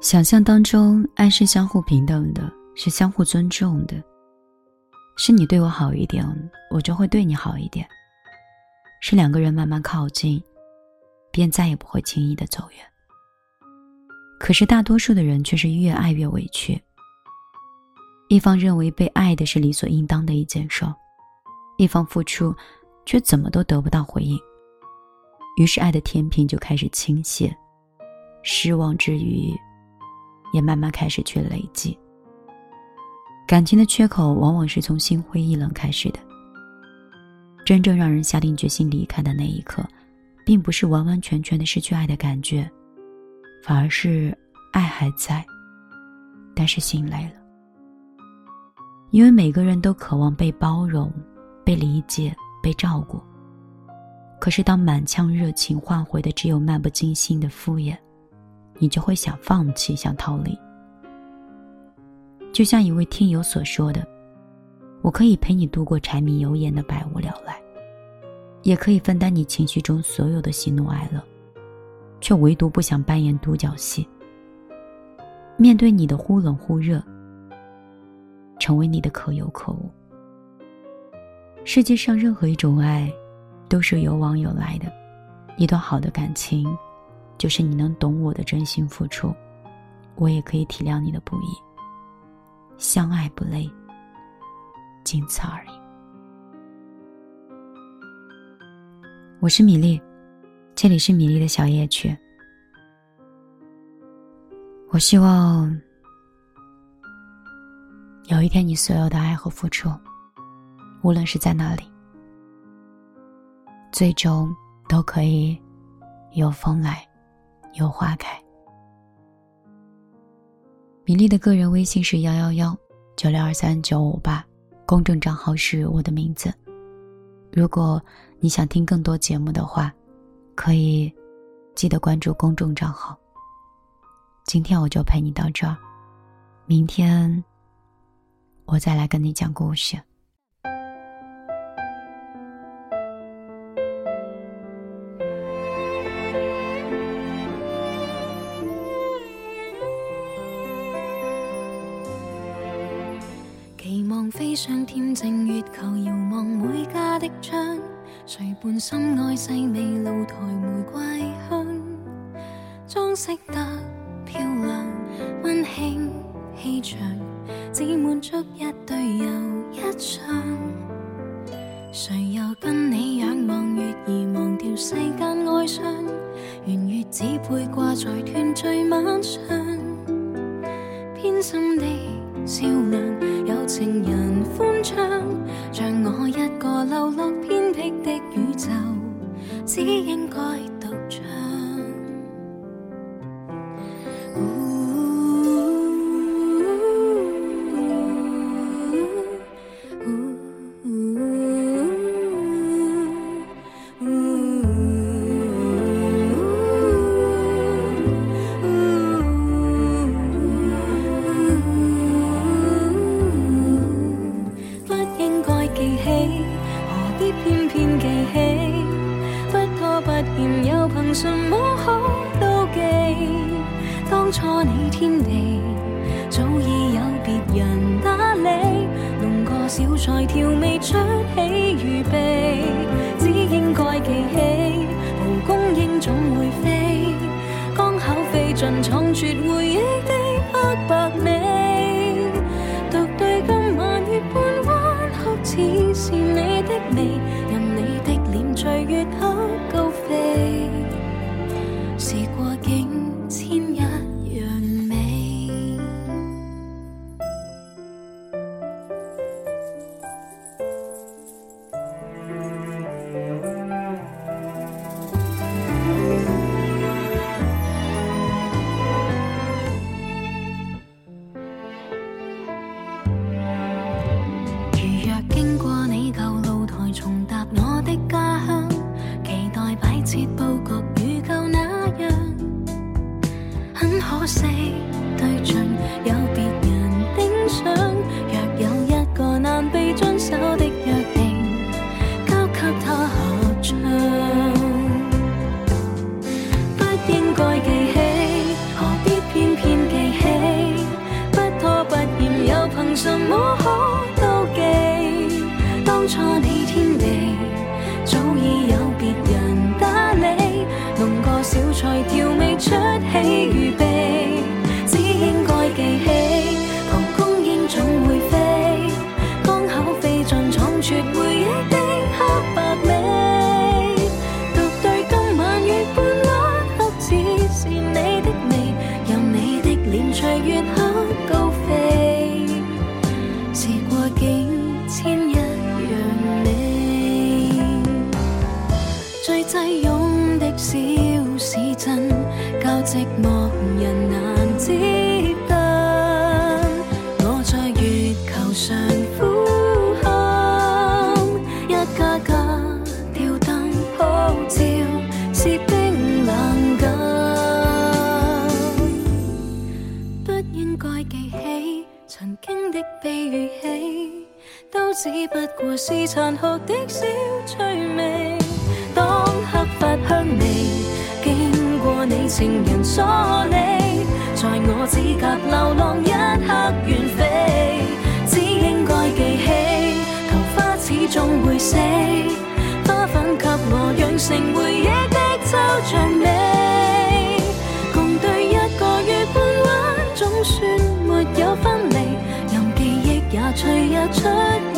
想象当中，爱是相互平等的，是相互尊重的，是你对我好一点，我就会对你好一点。是两个人慢慢靠近，便再也不会轻易的走远。可是大多数的人却是越爱越委屈，一方认为被爱的是理所应当的一件事，一方付出，却怎么都得不到回应，于是爱的天平就开始倾斜，失望之余。也慢慢开始去累积。感情的缺口，往往是从心灰意冷开始的。真正让人下定决心离开的那一刻，并不是完完全全的失去爱的感觉，反而是爱还在，但是心累了。因为每个人都渴望被包容、被理解、被照顾，可是当满腔热情换回的只有漫不经心的敷衍。你就会想放弃，想逃离。就像一位听友所说的：“我可以陪你度过柴米油盐的百无聊赖，也可以分担你情绪中所有的喜怒哀乐，却唯独不想扮演独角戏。面对你的忽冷忽热，成为你的可有可无。”世界上任何一种爱，都是有往有来的，一段好的感情。就是你能懂我的真心付出，我也可以体谅你的不易。相爱不累，仅此而已。我是米粒，这里是米粒的小夜曲。我希望有一天，你所有的爱和付出，无论是在哪里，最终都可以有风来。有花开。米粒的个人微信是幺幺幺九六二三九五八，公众账号是我的名字。如果你想听更多节目的话，可以记得关注公众账号。今天我就陪你到这儿，明天我再来跟你讲故事。想添正月球，遥望每家的窗，谁伴心爱细味露台玫瑰香？装饰得漂亮，温馨气场，只满足一对又一双。谁又跟你仰望月儿，忘掉世间哀伤？圆月只配挂在团聚晚上，偏心的照亮有情人。欢唱，像我一个流落偏僻的宇宙，只应该。错你天地，早已有别人打理。弄个小菜调味，出喜与悲，只应该记起。蒲公英总会飞，刚巧飞进仓绝回忆的黑运。什么可妒忌？当初你天地早已有别人打理，弄个小菜调味出喜与悲，只应该记起。蒲公英总会飞，刚好飞进仓促回忆的黑白味，独对今晚月半弯，恰似是你的眉，有你的脸在月。靠寂寞人难接近，我在月球上呼喊，一家家吊灯普照是冰冷感。不应该记起曾经的悲与喜，都只不过是残酷的小趣味。情人疏离，在我指甲流浪一刻远飞，只应该记起，桃花始终会死，花粉给我养成回忆的抽象美，共对一个月半弯，总算没有分离，任记忆也脆弱出。